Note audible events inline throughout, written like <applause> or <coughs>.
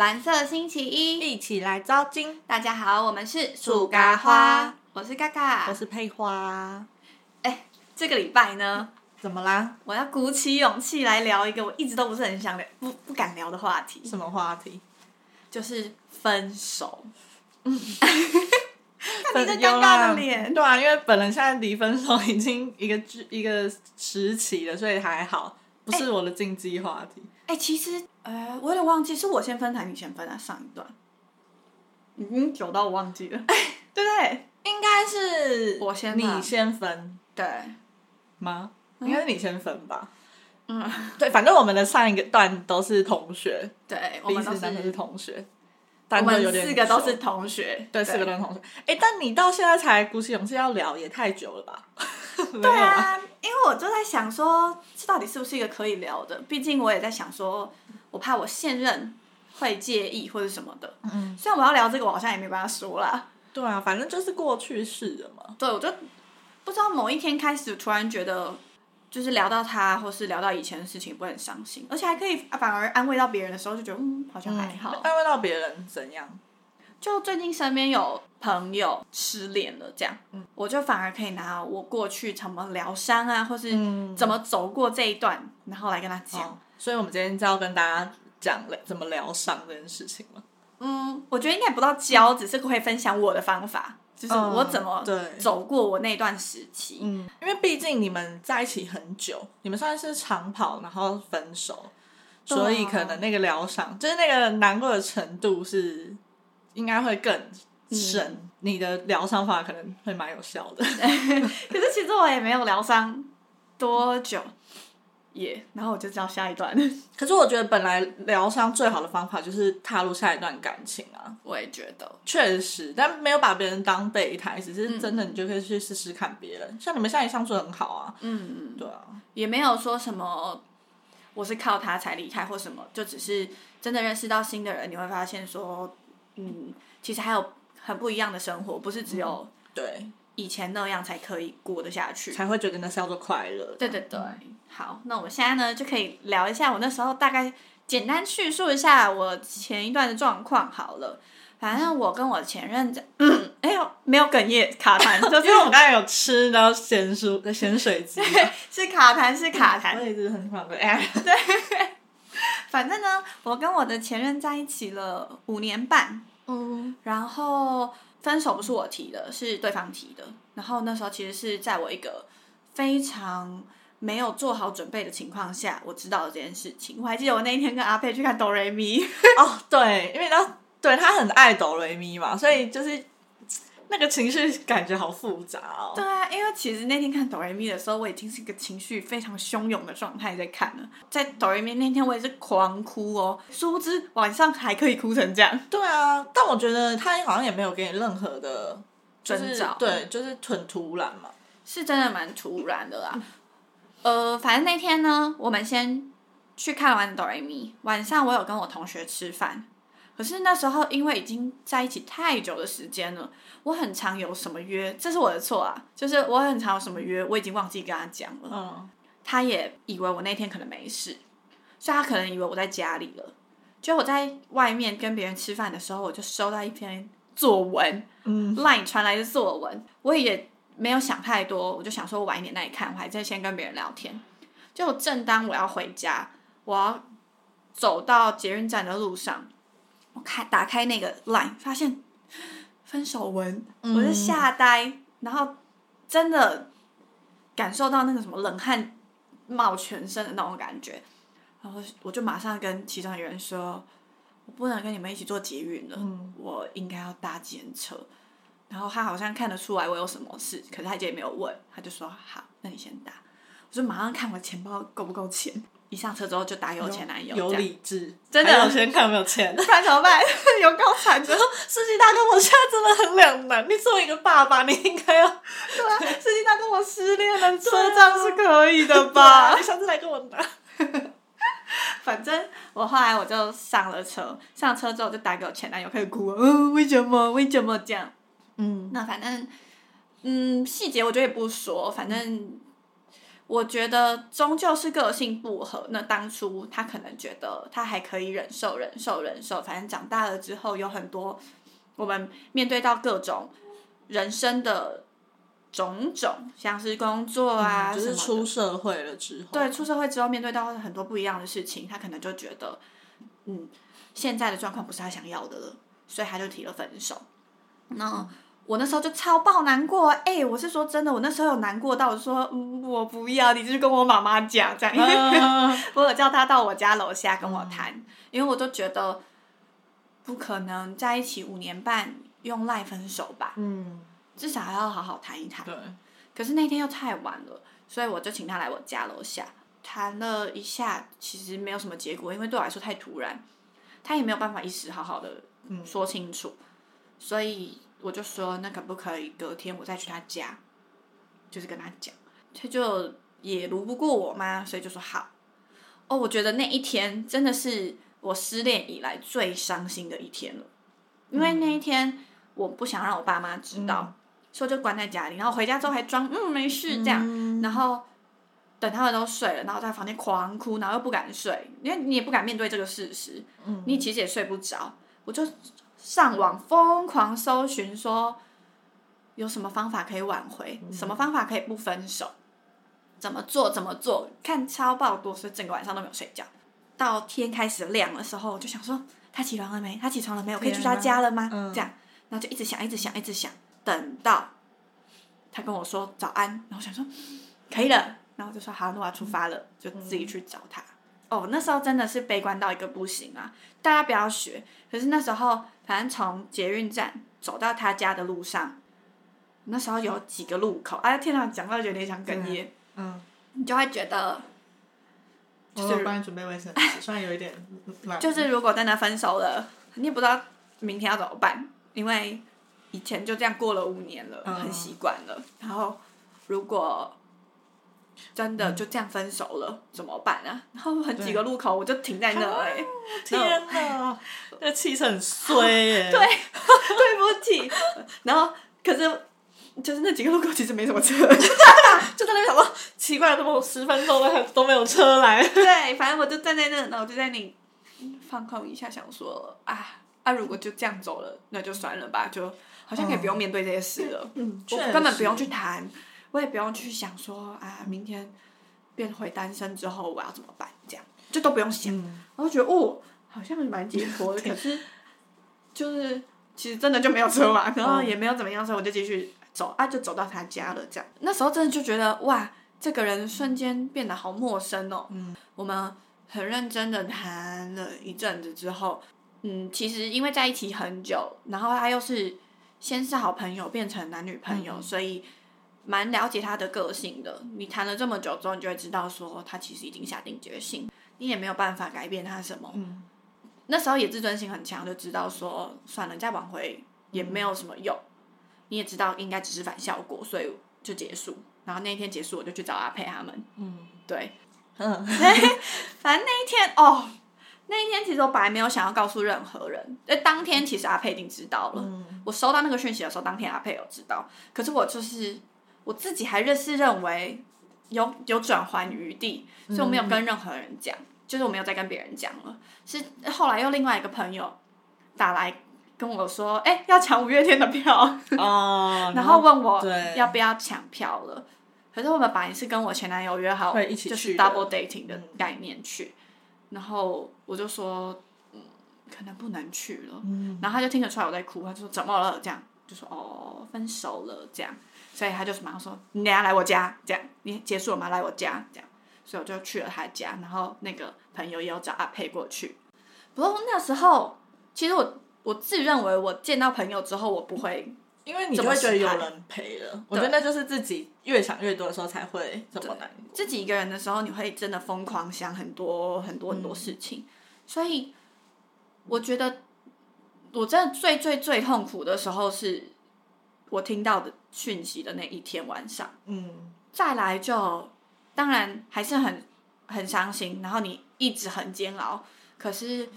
蓝色星期一，一起来招金。大家好，我们是树嘎花，我是嘎嘎，我是佩花。哎，这个礼拜呢，怎么啦？我要鼓起勇气来聊一个我一直都不是很想聊、不不敢聊的话题，什么话题？就是分手。嗯，看 <laughs> 你这尴尬的脸。对啊，因为本人现在离分手已经一个一个时期了，所以还好，不是我的禁忌话题。哎，其实，呃，我有点忘记是我先分还是你先分啊？上一段已经久到我忘记了，对不对？应该是我先，你先分，对吗？应该是你先分吧。嗯，对，反正我们的上一个段都是同学，对，我们都是同学。我们四个都是同学，对，四个都是同学。哎，但你到现在才鼓起勇气要聊，也太久了吧？<laughs> 对啊，因为我就在想说，这到底是不是一个可以聊的？毕竟我也在想说，我怕我现任会介意或者什么的。嗯，虽然我要聊这个，我好像也没办法说啦。对啊，反正就是过去式了嘛。对，我就不知道某一天开始，突然觉得。就是聊到他，或是聊到以前的事情，不会很伤心，而且还可以反而安慰到别人的时候，就觉得嗯，好像还好。安慰到别人怎样？就最近身边有朋友失恋了，这样，嗯我就反而可以拿我过去怎么疗伤啊，或是怎么走过这一段，然后来跟他讲。所以，我们今天就要跟大家讲怎么疗伤这件事情了。嗯，我觉得应该不到教，只是会分享我的方法。就是我怎么走过我那段时期，嗯，因为毕竟你们在一起很久，你们算是长跑，然后分手，所以可能那个疗伤，就是那个难过的程度是应该会更深。你的疗伤法可能会蛮有效的，<laughs> 可是其实我也没有疗伤多久。耶，然后我就知道下一段。<laughs> 可是我觉得本来疗伤最好的方法就是踏入下一段感情啊。我也觉得，确实，但没有把别人当备胎，只是真的你就可以去试试看别人。像你们现在相处很好啊。嗯嗯，对啊，也没有说什么我是靠他才离开或什么，就只是真的认识到新的人，你会发现说，嗯，其实还有很不一样的生活，不是只有对以前那样才可以过得下去，才会觉得那是叫做快乐。对对对。好，那我们现在呢就可以聊一下我那时候大概简单叙述一下我前一段的状况好了。反正我跟我前任在，<clears throat> 哎呦，没有哽咽卡痰，就是因为我刚才有吃然后咸蔬的咸水鸡，是卡痰是卡痰，我一直很爽的哎。<laughs> 对，反正呢，我跟我的前任在一起了五年半，嗯，然后分手不是我提的，是对方提的。然后那时候其实是在我一个非常。没有做好准备的情况下，我知道了这件事情。我还记得我那一天跟阿佩去看哆瑞咪。哦，对，因为他对他很爱哆瑞咪嘛，所以就是那个情绪感觉好复杂哦。对啊，因为其实那天看哆瑞咪的时候，我已经是一个情绪非常汹涌的状态在看了。在哆瑞咪那天，我也是狂哭哦。殊不知晚上还可以哭成这样。对啊，但我觉得他好像也没有给你任何的征兆。对，就是很突然嘛。是真的蛮突然的啦。<laughs> 呃，反正那天呢，我们先去看完哆瑞咪。晚上我有跟我同学吃饭，可是那时候因为已经在一起太久的时间了，我很常有什么约，这是我的错啊，就是我很常有什么约，我已经忘记跟他讲了。嗯，他也以为我那天可能没事，所以他可能以为我在家里了。就我在外面跟别人吃饭的时候，我就收到一篇作文，嗯，line 传来的作文，我也。没有想太多，我就想说晚一点再看，我还在先跟别人聊天。就正当我要回家，我要走到捷运站的路上，我开打开那个 line，发现分手文，我就吓呆，然后真的感受到那个什么冷汗冒全身的那种感觉，然后我就马上跟其中一个人说，我不能跟你们一起坐捷运了，我应该要搭捷车。然后他好像看得出来我有什么事，可是他也没有问，他就说好，那你先打。我就马上看我钱包够不够钱，一上车之后就打给我前男友。有理智，真的。有先看有没有钱，不然怎么办？<laughs> 有高产之后。司机大哥，我现在真的很两难。你作为一个爸爸，你应该要 <laughs> 对啊。司机大哥，我失恋了，车账是可以的吧？你下次来跟我拿。<laughs> 反正我后来我就上了车，上车之后就打给我前男友，开始哭。嗯，为什么？为什么这样？嗯，那反正，嗯，细节我觉得也不说，反正我觉得终究是个性不合。那当初他可能觉得他还可以忍受、忍受、忍受，反正长大了之后有很多我们面对到各种人生的种种，像是工作啊，嗯就是出社会了之后，对，出社会之后面对到很多不一样的事情，他可能就觉得，嗯，现在的状况不是他想要的了，所以他就提了分手。那我那时候就超爆难过，哎、我是说真的，我那时候有难过到我说，嗯，我不要，你就是跟我妈妈讲这样，<laughs> 我有叫他到我家楼下跟我谈，因为我都觉得不可能在一起五年半用赖分手吧，嗯，至少还要好好谈一谈。对，可是那天又太晚了，所以我就请他来我家楼下谈了一下，其实没有什么结果，因为对我来说太突然，他也没有办法一时好好的说清楚，所以我就说那可不可以隔天我再去他家，就是跟他讲，他就也如不过我嘛，所以就说好。哦，我觉得那一天真的是我失恋以来最伤心的一天了，因为那一天我不想让我爸妈知道。所以就关在家里，然后回家之后还装嗯没事这样，嗯。然后等他们都睡了，然后在房间狂哭，然后又不敢睡，因为你也不敢面对这个事实，嗯。你其实也睡不着，我就上网疯狂搜寻说有什么方法可以挽回，什么方法可以不分手，怎么做怎么做，看超爆多，所以整个晚上都没有睡觉，到天开始亮的时候，我就想说他起床了没？他起床了没？我可以去他家了吗？嗯这样，然后就一直想，一直想，一直想，等到他跟我说早安，然后我想说可以了，然后我就说好，那我要出发了，就自己去找他。哦，那时候真的是悲观到一个不行啊！大家不要学。可是那时候，反正从捷运站走到他家的路上，那时候有几个路口，哎、天哪，讲到有点想哽咽，嗯，你就会觉得，我有帮你准备卫生纸，虽然有一点 <laughs> 懒，就是如果真的分手了，你也不知道明天要怎么办，因为以前就这样过了五年了，嗯很习惯了。然后如果真的就这样分手了，怎么办啊？然后很几个路口我就停在那哎、天哪，那个气势很衰 <laughs> 耶，对，<laughs> 对不起。然后可是就是那几个路口其实没什么车，<laughs> 就在那边想说，奇怪，怎么我十分钟都还都没有车来？对，反正我就站在那，然后我就在那里放空一下，想说啊啊，如果就这样走了，那就算了吧，就好像可以不用面对这些事了。嗯我根本不用去谈，我也不用去想说啊，明天变回单身之后我要怎么办，这样就都不用想。嗯我就觉得哦，好像蛮解脱的，<laughs> 可是就是其实真的就没有车嘛，然后也没有怎么样，所以我就继续走啊，就走到他家了。这样那时候真的就觉得哇，这个人瞬间变得好陌生哦。嗯，我们很认真的谈了一阵子之后，嗯，其实因为在一起很久，然后他又是先是好朋友变成男女朋友，所以蛮了解他的个性的。你谈了这么久之后，你就会知道说他其实已经下定决心，你也没有办法改变他什么。嗯那时候也自尊心很强，就知道说算了，再挽回也没有什么用。你也知道应该只是反效果，所以就结束。然后那一天结束，我就去找阿佩他们。嗯对，嗯，<laughs> 反正那一天哦，那一天其实我本来没有想要告诉任何人。哎，当天其实阿佩已经知道了。嗯我收到那个讯息的时候，当天阿佩有知道。可是我就是我自己还认是认为有有转圜余地，所以我没有跟任何人讲，就是我没有再跟别人讲了。是后来又另外一个朋友打来跟我说，哎、要抢五月天的票，哦，<laughs> 然后问我要不要抢票了。可是我们本来是跟我前男友约好，一起就是去 double dating 的概念去，然后我就说，嗯，可能不能去了。嗯然后他就听得出来我在哭，他就说怎么了？这样就说哦，分手了这样，所以他就马上说你等下来我家，这样你结束了吗？来我家这样，所以我就去了他家，然后那个朋友也有找阿佩过去。不过那时候其实我我自认为我见到朋友之后，我不会因为你就会觉得有人陪了，我觉得那就是自己越想越多的时候才会这么难过。自己一个人的时候，你会真的疯狂想很多很多很多事情，所以我觉得我真的最最最痛苦的时候是我听到的讯息的那一天晚上。嗯再来就当然还是很很伤心，然后你一直很煎熬，可是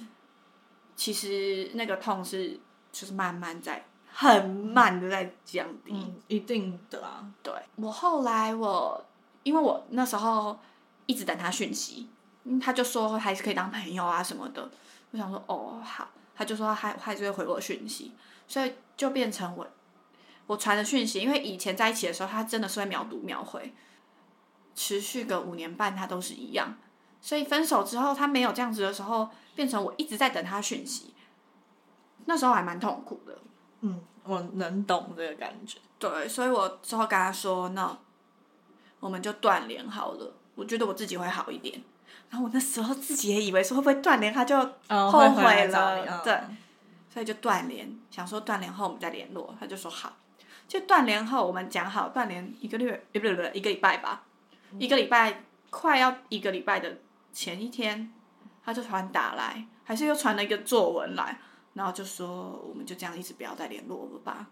其实那个痛是就是慢慢在很慢的在降低。嗯，一定的啊。对我后来我因为我那时候一直等他讯息，嗯他就说还是可以当朋友啊什么的。我想说哦好，他就说他还还是会回我讯息，所以就变成我我传的讯息，因为以前在一起的时候，他真的是会秒读秒回，持续个五年半，他都是一样。所以分手之后，他没有这样子的时候，变成我一直在等他讯息，那时候还蛮痛苦的。嗯，我能懂这个感觉。对，所以我之后跟他说，那我们就断联好了。我觉得我自己会好一点。然后我那时候自己也以为说会不会断联，他就嗯后悔了对，所以就断联，想说断联后我们再联络。他就说好，就断联后我们讲好断联一个月，呃不不不，一个礼拜吧，一个礼拜快要一个礼拜的前一天，他就突然打来，还是又传了一个作文来，然后就说我们就这样一直不要再联络了吧，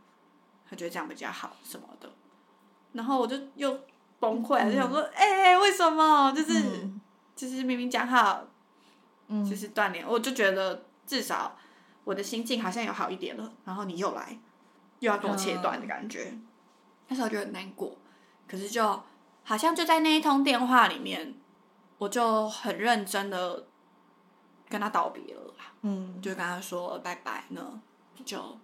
他觉得这样比较好什么的，然后我就又崩溃了，就想说，哎、为什么？就是、嗯。就是明明讲好，嗯。就是断联，我就觉得至少我的心境好像有好一点了，然后你又来，又要跟我切断的感觉，那时候就很难过，可是就好像就在那一通电话里面，我就很认真的跟他道别了啦，嗯就跟他说拜拜呢，就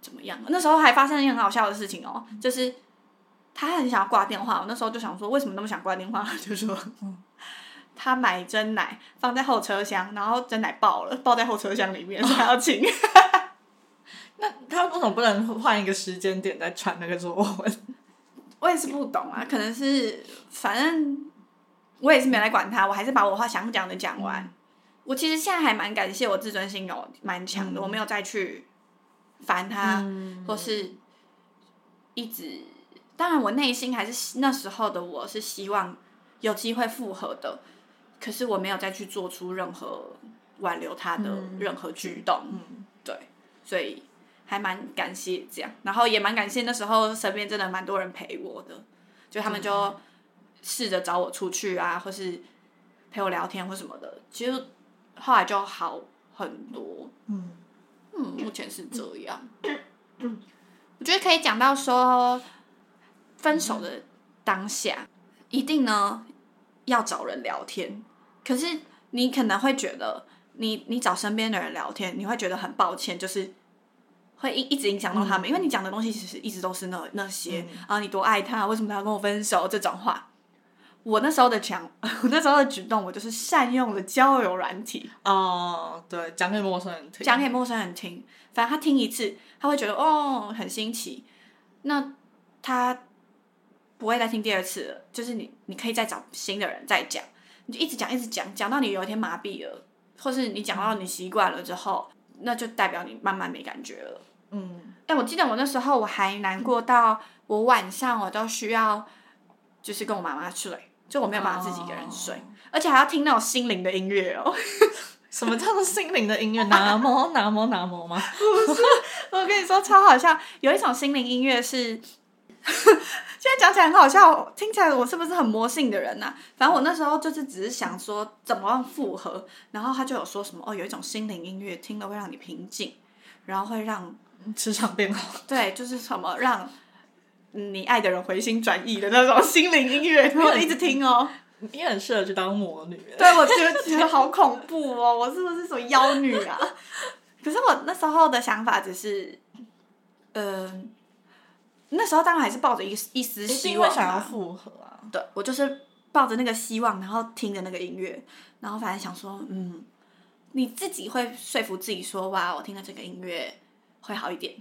怎么样？那时候还发生一件很好笑的事情哦，<laughs> 就是他很想要挂电话，我那时候就想说为什么那么想挂电话，他 <laughs> 就说。<laughs> 他买真奶放在后车厢，然后真奶爆了，爆在后车厢里面，所以他要请。那他为什么不能换一个时间点再传那个作文？我也是不懂啊，可能是反正我也是没来管他，我还是把我话想讲的讲完。我其实现在还蛮感谢我自尊心有蛮强的，我没有再去烦他，嗯或是一直。当然，我内心还是那时候的我是希望有机会复合的，可是我没有再去做出任何挽留他的任何举动。嗯对，所以还蛮感谢这样，然后也蛮感谢那时候身边真的蛮多人陪我的，就他们就试着找我出去啊，或是陪我聊天或什么的，其实后来就好很多。嗯嗯，目前是这样。我觉得可以讲到说，分手的当下，一定呢要找人聊天。可是你可能会觉得，你你找身边的人聊天，你会觉得很抱歉，就是会一一直影响到他们，因为你讲的东西其实一直都是那那些、啊，你多爱他，为什么他要跟我分手这种话。我那时候的讲，<laughs> 我那时候的举动，我就是善用了交友软体，哦，对，讲给陌生人听，讲给陌生人听，反正他听一次，他会觉得哦很新奇，那他不会再听第二次了。就是你，你可以再找新的人再讲，你就一直讲，一直讲，讲到你有一天麻痹了，或是你讲到你习惯了之后，那就代表你慢慢没感觉了。嗯。哎我记得我那时候我还难过到我晚上我都需要，就是跟我妈妈睡，就我没有办法自己一个人睡，而且还要听那种心灵的音乐哦。<laughs> 什么叫做心灵的音乐？南无南无南无吗？我跟你说超好笑，有一种心灵音乐是，现在讲起来很好笑，听起来我是不是很魔性的人呐、反正我那时候就是只是想说怎么样复合，然后他就有说什么哦，有一种心灵音乐听了会让你平静，然后会让磁场变好，对，就是什么让你爱的人回心转意的那种心灵音乐，然后一直听哦。你很适合去当魔女。对，我觉得觉得好恐怖哦，我是不是什么妖女啊？可是我那时候的想法只是，嗯、那时候当然还是抱着一一丝希望定会想要复合啊。对，我就是抱着那个希望，然后听着那个音乐，然后反正想说，嗯，你自己会说服自己说，哇，我听了这个音乐会好一点，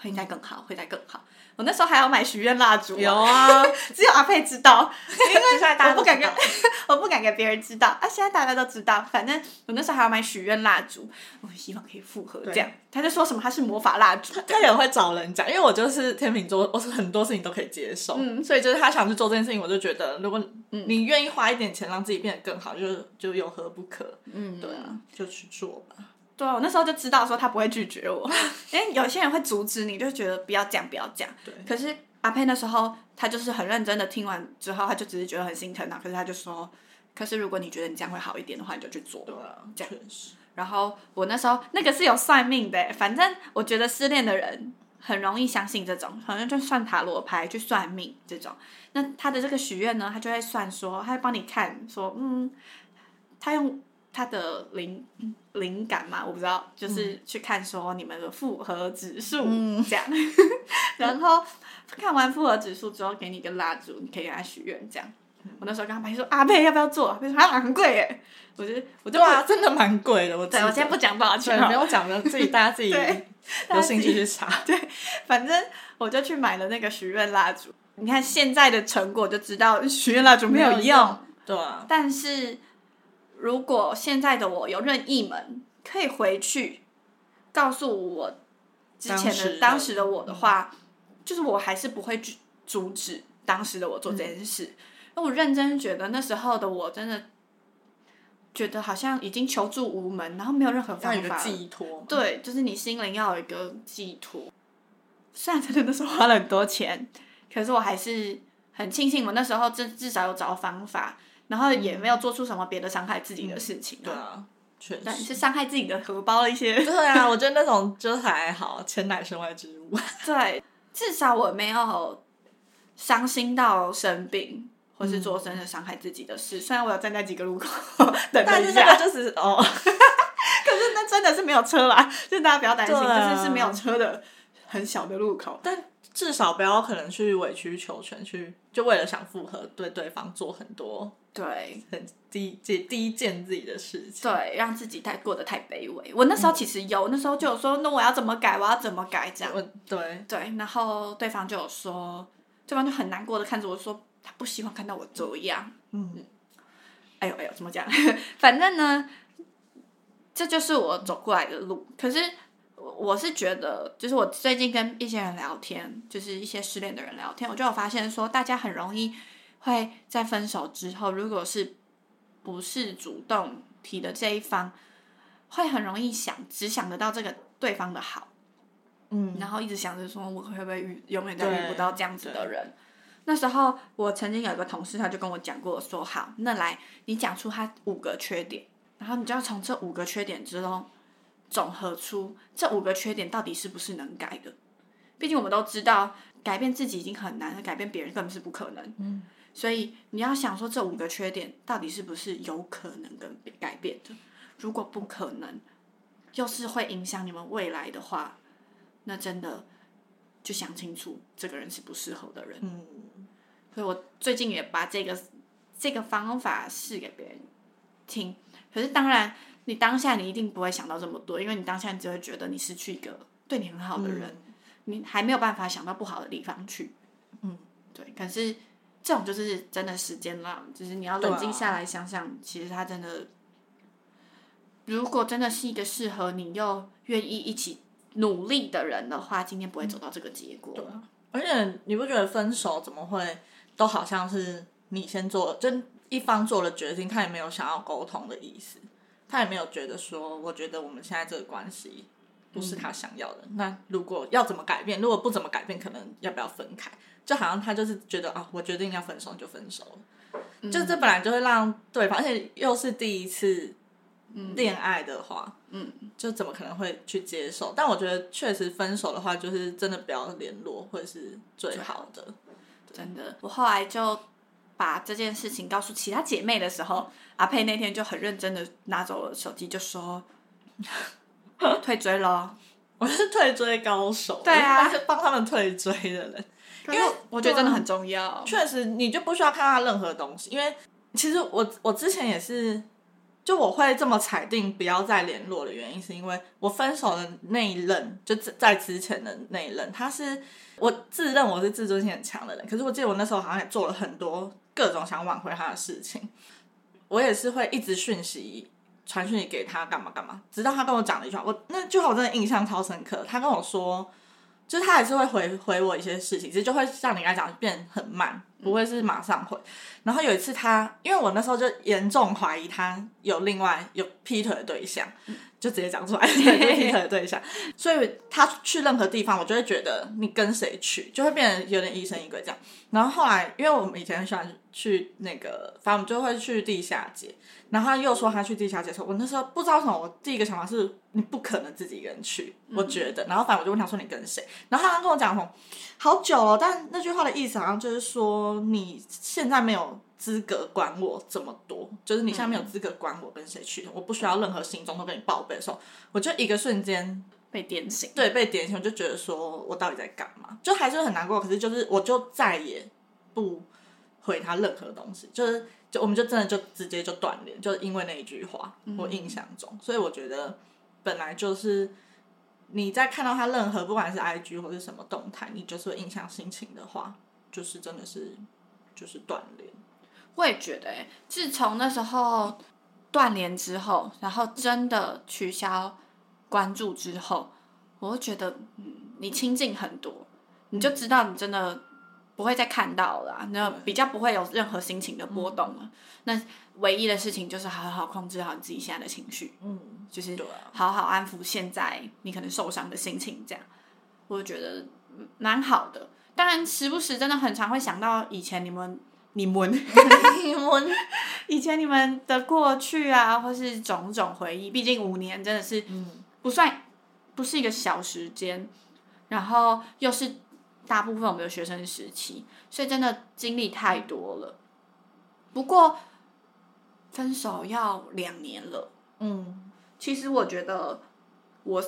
会应该更好，会再更好。我那时候还要买许愿蜡烛、有啊，<laughs> 只有阿佩知道，因为我不敢跟 <laughs> 我不敢给别人知道。啊。现在大家都知道，反正我那时候还要买许愿蜡烛，我希望可以复合这样。他就说什么他是魔法蜡烛，他也会找人讲，因为我就是天秤座，我是很多事情都可以接受，嗯。所以就是他想去做这件事情，我就觉得如果你愿意花一点钱让自己变得更好，就就有何不可？嗯，对啊，就去做吧。对啊，我那时候就知道说他不会拒绝我，<laughs> 因为有些人会阻止你，就觉得不要这样，不要这样。对可是阿佩那时候他就是很认真的听完之后，他就只是觉得很心疼啊。可是他就说，可是如果你觉得你这样会好一点的话，你就去做。对啊，这样然后我那时候那个是有算命的，反正我觉得失恋的人很容易相信这种，好像就算塔罗牌去算命这种。那他的这个许愿呢，他就会算说，他会帮你看说，嗯，他用他的灵 <coughs> 灵感嘛，我不知道，就是去看说你们的复合指数嗯这样，<laughs> 然后看完复合指数之后，给你一个蜡烛，你可以给他许愿这样。我那时候跟他朋友说阿贝要不要做？他说啊很贵 <laughs> 耶，我就我就哇啊，真的蛮贵的。我对我先不讲多少钱没有讲的，自己大家自己 <laughs> 对有兴趣去查。反正我就去买了那个许愿蜡烛。你看现在的成果就知道许愿蜡烛没有用，用对啊，但是如果现在的我有任意门，可以回去告诉我之前的的当时的我的话，就是我还是不会去阻止当时的我做这件事。因为我认真觉得那时候的我真的觉得好像已经求助无门，然后没有任何方法。寄托。对，就是你心灵要有一个寄托。虽然真的那时候花了很多钱，可是我还是很庆幸我那时候至至少有找到方法，然后也没有做出什么别的伤害自己的事情、对，啊，确对，实。是伤害自己的荷包了一些。对啊，我觉得那种就还好，钱乃身外之物。<laughs> <laughs> 对，至少我没有伤心到生病。或是做真的伤害自己的事，虽然我有站在几个路口等了一下，但是那个就是哦，<laughs> 可是那真的是没有车啦，就是大家不要担心，就是是没有车的很小的路口。但至少不要可能去委曲求全，去就为了想复合，对对方做很多对，很低低低贱自己的事情。对，让自己太过得太卑微。我那时候其实有，那时候就有说，那我要怎么改？我要怎么改？这样我对，对，然后对方就有说，对方就很难过的看着我说，他不希望看到我这样。嗯，哎呦哎呦，怎么讲？<laughs> 反正呢，这就是我走过来的路。可是我我是觉得，就是我最近跟一些人聊天，就是一些失恋的人聊天，我就有发现说，大家很容易会在分手之后，如果是不是主动提的这一方，会很容易想只想得到这个对方的好，嗯，然后一直想着说，我会不会遇永远都遇不到这样子的人。那时候我曾经有一个同事，他就跟我讲过说，好，那来你讲出他五个缺点，然后你就要从这五个缺点之中总合出这五个缺点到底是不是能改的。毕竟我们都知道，改变自己已经很难了，改变别人根本是不可能。嗯，所以你要想说这五个缺点到底是不是有可能跟改变的？如果不可能，又是会影响你们未来的话，那真的就想清楚，这个人是不适合的人。嗯，所以我最近也把这个这个方法试给别人听。可是当然，你当下你一定不会想到这么多，因为你当下你只会觉得你失去一个对你很好的人，你还没有办法想到不好的地方去。嗯，对。可是这种就是真的时间啦，就是你要冷静下来想想，其实他真的，如果真的是一个适合你又愿意一起努力的人的话，今天不会走到这个结果。对啊。而且你不觉得分手怎么会都好像是你先做，就一方做了决定，他也没有想要沟通的意思，他也没有觉得说，我觉得我们现在这个关系不是他想要的。那如果要怎么改变？如果不怎么改变，可能要不要分开？就好像他就是觉得啊，我决定要分手就分手了。就这本来就会让对方，而且又是第一次恋爱的话，嗯，就怎么可能会去接受？但我觉得确实分手的话，就是真的不要联络，会是最好的。真的，我后来就把这件事情告诉其他姐妹的时候，阿佩那天就很认真的拿走了手机，就说 <laughs> 退追咯。<laughs> 我是退追高手，对啊我是帮他们退追的人。因为我觉得真的很重要。确实，你就不需要看他任何东西，因为其实我我之前也是，就我会这么裁定不要再联络的原因，是因为我分手的那一任，就在在之前的那一任，他是我自认我是自尊心很强的人，可是我记得我那时候好像也做了很多各种想挽回他的事情，我也是会一直讯息。传讯息给他干嘛干嘛，直到他跟我讲了一句话，我那句话我真的印象超深刻。他跟我说，就是他还是会回回我一些事情，只是就会像你刚才讲，变很慢，不会是马上回。然后有一次他，因为我那时候就严重怀疑他有另外有劈腿的对象，就直接讲出来，<laughs> 对，就是劈腿的对象。<laughs> 所以他去任何地方，我就会觉得你跟谁去，就会变得有点疑神疑鬼这样。然后后来，因为我们以前很喜欢去那个，反正我们就会去地下街。然后他又说他去地下街的时候，我那时候不知道什么，我第一个想法是你不可能自己一个人去，我觉得。然后反正我就问他说你跟谁？然后他刚跟我讲说好久了，但那句话的意思好像就是说你现在没有资格管我这么多，就是你现在没有资格管我跟谁去，我不需要任何行踪都跟你报备的时候，我就一个瞬间被点醒。对，被点醒，我就觉得说我到底在干嘛？就还是很难过，可是就是我就再也不回他任何东西，就是。就我们就真的就直接就断联，就是因为那一句话，我印象中，所以我觉得本来就是你在看到他任何不管是 I G 或是什么动态，你就是会影响心情的话，就是真的是就是断联。我也觉得，哎，自从那时候断联之后，然后真的取消关注之后，我会觉得，嗯，你亲近很多，你就知道你真的。不会再看到了，那比较不会有任何心情的波动了。那唯一的事情就是好好控制好你自己现在的情绪，嗯，就是好好安抚现在你可能受伤的心情，这样我觉得蛮好的。当然，时不时真的很常会想到以前你们、你们、<laughs> 你们 <laughs> 以前你们的过去啊，或是种种回忆。毕竟五年真的是不算不是一个小时间，然后又是。大部分我们的学生时期，所以真的经历太多了。不过分手要两年了，嗯，其实我觉得我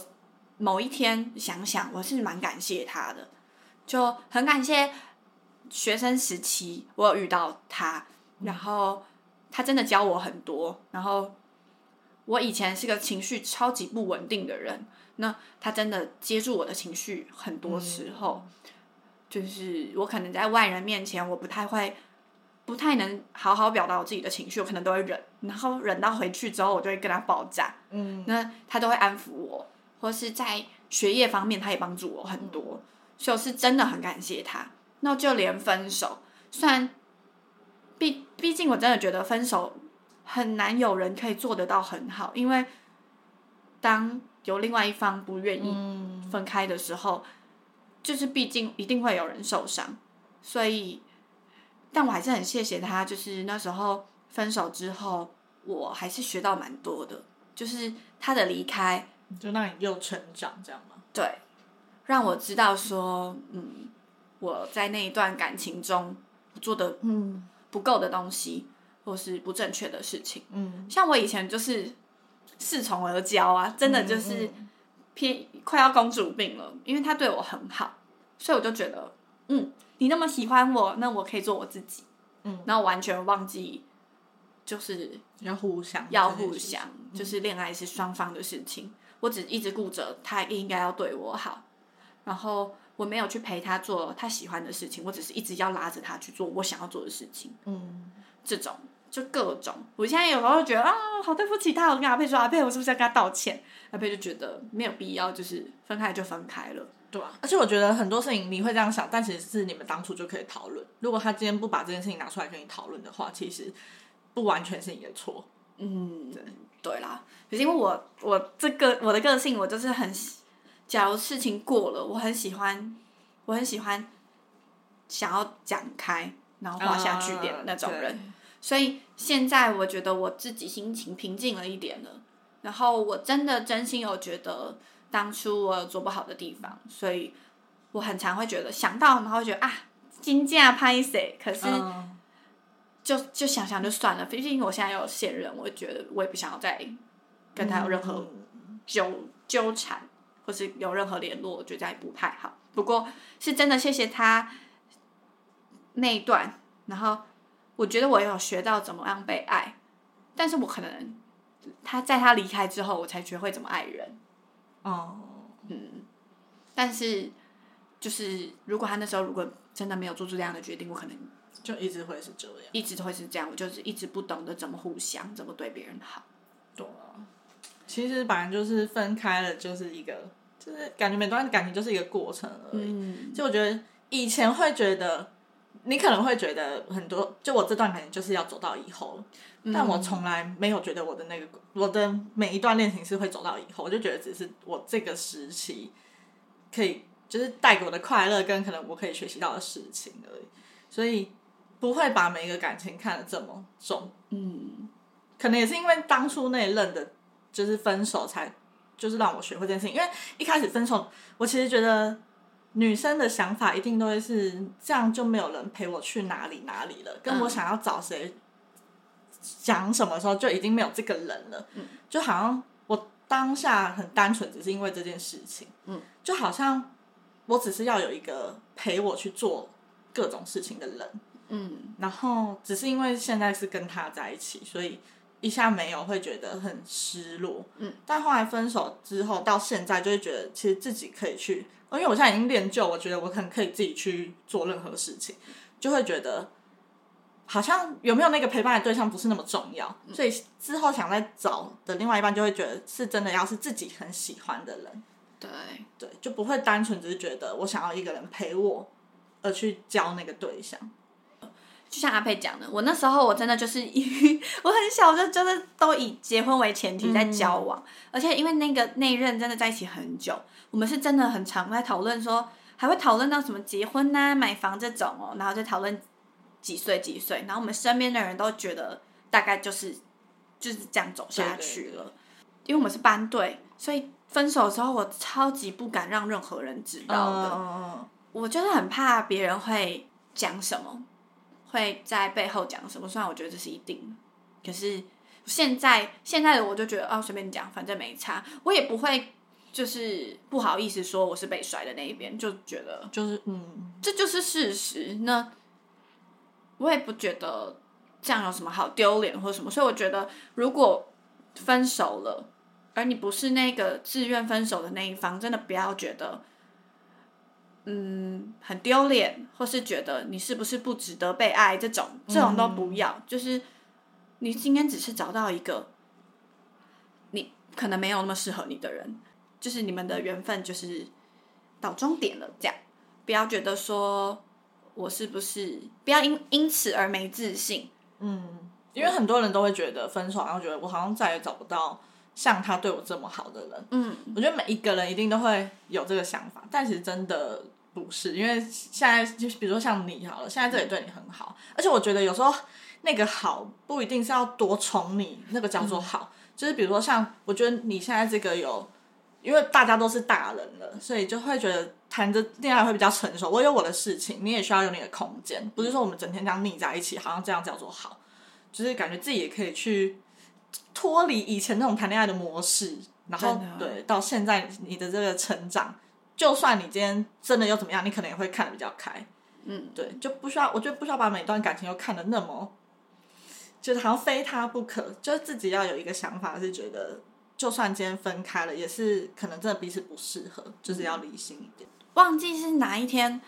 某一天想想，我是蛮感谢他的，就很感谢学生时期我有遇到他，然后他真的教我很多。然后我以前是个情绪超级不稳定的人，那他真的接住我的情绪，很多时候。就是我可能在外人面前，我不太会，不太能好好表达我自己的情绪，我可能都会忍，然后忍到回去之后，我就会跟他爆炸。嗯，那他都会安抚我，或是在学业方面，他也帮助我很多，所以我是真的很感谢他。那就连分手，虽然毕毕竟我真的觉得分手很难有人可以做得到很好，因为当有另外一方不愿意分开的时候。就是毕竟一定会有人受伤，所以，但我还是很谢谢他。就是那时候分手之后，我还是学到蛮多的。就是他的离开，就让你又成长，这样吗？对，让我知道说，嗯，我在那一段感情中做的嗯不够的东西，或是不正确的事情。嗯，像我以前就是恃宠而骄啊，真的就是。偏快要公主病了，因为他对我很好，所以我就觉得，嗯，你那么喜欢我，那我可以做我自己，嗯，然后完全忘记，就是要互相，要互相，就是恋爱是双方的事情，我只一直顾着他应该要对我好，然后我没有去陪他做他喜欢的事情，我只是一直要拉着他去做我想要做的事情，嗯，这种。就各种，我现在有时候觉得啊，好对不起他，我跟阿佩说，阿佩，我是不是要跟他道歉？阿佩就觉得没有必要，就是分开就分开了，对吧？而且我觉得很多事情你会这样想，但其实是你们当初就可以讨论。如果他今天不把这件事情拿出来跟你讨论的话，其实不完全是你的错。嗯，对对啦，可是因为我我这个我的个性，我就是很，假如事情过了，我很喜欢，我很喜欢想要讲开，然后画下句点的那种人。所以现在我觉得我自己心情平静了一点了，然后我真的真心有觉得当初我有做不好的地方，所以我很常会觉得想到，然后觉得啊，金价拍谁？可是就就想想就算了，毕竟我现在有现任，我觉得我也不想要再跟他有任何纠纠缠，或是有任何联络，我觉得也不太好。不过是真的谢谢他那一段，然后。我觉得我有学到怎么样被爱，但是我可能他在他离开之后，我才学会怎么爱人。哦，嗯，但是就是如果他那时候如果真的没有做出这样的决定，我可能就一直会是这样，一直都会是这样。我就是一直不懂得怎么互相，怎么对别人好。对啊，其实本来就是分开了，就是一个，就是感觉每段感情就是一个过程而已。嗯，就我觉得以前会觉得。你可能会觉得很多，就我这段感情就是要走到以后了，但我从来没有觉得我的那个我的每一段恋情是会走到以后，我就觉得只是我这个时期可以就是带给我的快乐跟可能我可以学习到的事情而已，所以不会把每一个感情看得这么重。嗯，可能也是因为当初那一任的，就是分手才就是让我学会这件事情。因为一开始分手，我其实觉得女生的想法一定都会是这样，就没有人陪我去哪里哪里了，跟我想要找谁讲什么时候就已经没有这个人了。嗯，就好像我当下很单纯，只是因为这件事情。嗯，就好像我只是要有一个陪我去做各种事情的人。嗯，然后只是因为现在是跟他在一起，所以一下没有会觉得很失落。嗯，但后来分手之后到现在，就会觉得其实自己可以去，因为我现在已经练就，我觉得我可能可以自己去做任何事情，就会觉得好像有没有那个陪伴的对象不是那么重要，所以之后想再找的另外一半就会觉得是真的要是自己很喜欢的人。对对，就不会单纯只是觉得我想要一个人陪我而去交那个对象。就像阿佩讲的，我那时候我真的就是 <laughs> 以我很小就就是都以结婚为前提在交往，而且因为那个那一任真的在一起很久，我们是真的很常在讨论说，还会讨论到什么结婚呐、买房这种哦，然后再讨论几岁几岁，然后我们身边的人都觉得大概就是就是这样走下去了，因为我们是班队，所以分手的时候我超级不敢让任何人知道的，我就是很怕别人会讲什么。会在背后讲什么？虽然我觉得这是一定的，可是现在现在的我就觉得哦，随便讲，反正没差，我也不会就是不好意思说我是被甩的那一边，就觉得就是嗯，这就是事实。那我也不觉得这样有什么好丢脸或什么，所以我觉得如果分手了，而你不是那个自愿分手的那一方，真的不要觉得。嗯，很丢脸，或是觉得你是不是不值得被爱，这种这种都不要。就是你今天只是找到一个你可能没有那么适合你的人，就是你们的缘分就是到终点了，这样不要觉得说我是不是不要因因此而没自信。嗯，因为很多人都会觉得分手，然后觉得我好像再也找不到像他对我这么好的人。嗯，我觉得每一个人一定都会有这个想法，但其实真的。不是，因为现在就比如说像你好了，现在这里对你很好，而且我觉得有时候那个好不一定是要多宠你，那个叫做好，就是比如说像我觉得你现在这个有，因为大家都是大人了，所以就会觉得谈着恋爱会比较成熟。我有我的事情，你也需要有你的空间，不是说我们整天这样腻在一起，好像这样叫做好，就是感觉自己也可以去脱离以前那种谈恋爱的模式，然后对到现在你的这个成长。就算你今天真的又怎么样，你可能也会看得比较开，嗯，对，就不需要，我觉得不需要把每段感情都看得那么，就是好像非他不可，就是自己要有一个想法，是觉得就算今天分开了，也是可能真的彼此不适合，就是要理性一点。忘记是哪一天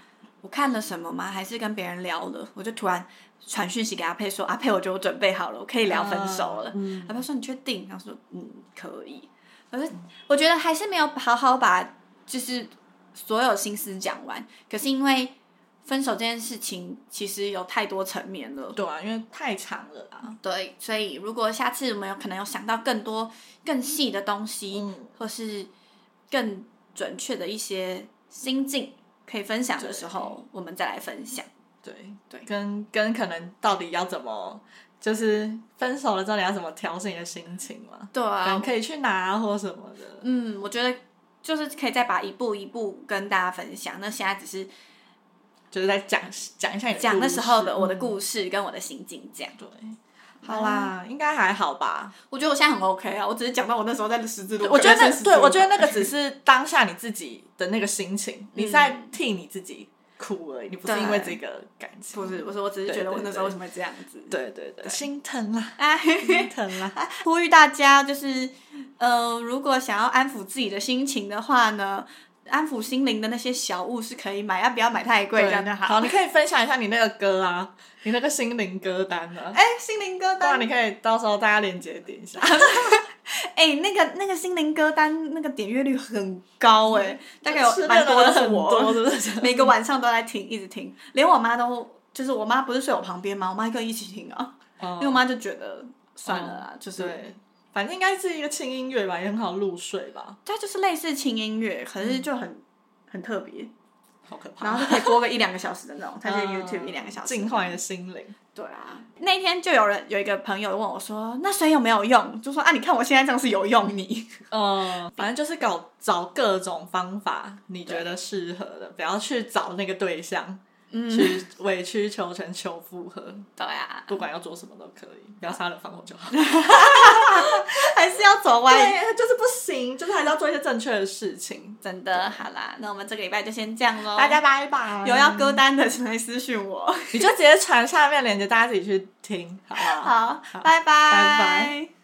我看了什么吗？还是跟别人聊了，我就突然传讯息给阿佩说：“阿佩，我觉得我准备好了，我可以聊分手了。”阿佩说：“你确定？”他说：“嗯，可以。”可是我觉得还是没有好好把就是。所有心思讲完，可是因为分手这件事情其实有太多层面了，对啊，因为太长了啊。对，所以如果下次我们有可能有想到更多更细的东西，或是更准确的一些心境可以分享的时候，我们再来分享。对对，跟跟可能到底要怎么，就是分手了之后你要怎么调整你的心情嘛？对啊，可以去哪或什么的。嗯，我觉得。就是可以再把一步一步跟大家分享。那现在只是就是在讲讲一下讲那时候的我的故事跟我的心境这样。对，好啦，应该还好吧？我觉得我现在很 OK 啊。我只是讲到我那时候在十字路口，我觉得那对我觉得那个只是当下你自己的那个心情，你在替你自己哭而已，你不是因为这个感情。不是，不是，我只是觉得我那时候为什么会这样子？对对对，心疼啊，心疼啊！<laughs> 呼吁大家就是。呃，如果想要安抚自己的心情的话呢，安抚心灵的那些小物是可以买，要不要买太贵这样就好。好，你可以分享一下你那个歌啊，你那个心灵歌单啊？哎，心灵歌单，你可以到时候大家链接点一下。<laughs> <laughs> 哎，那个那个心灵歌单那个点阅率很高哎，大概有蛮多的，很多，<laughs> 是不是？每个晚上都在听，一直听，连我妈都就是我妈不是睡我旁边吗？我妈跟一起听啊，嗯因为我妈就觉得算了啦，就是对，反正应该是一个轻音乐吧，也很好入睡吧，它就是类似轻音乐，可是就很、很特别，好可怕，然后就可以播个一两个小时的那种，<laughs> 它是嗯 YouTube 一两个小时。净化你的心灵。对啊，那天就有人有一个朋友问我说：“那水有没有用？”就说：“啊，你看我现在这样是有用你。嗯，<laughs> 反正就是搞找各种方法，你觉得适合的，不要去找那个对象，去委曲求全求复合，”对啊，不管要做什么都可以，不要杀人放火就好。<laughs> 还是要走歪。对，就是不行，就是还是要做一些正确的事情。真的，好啦，那我们这个礼拜就先这样喽。大家拜拜。有要歌单的，请来私讯我。你就直接传下面链接，大家自己去听，好不好？好，拜拜，拜拜。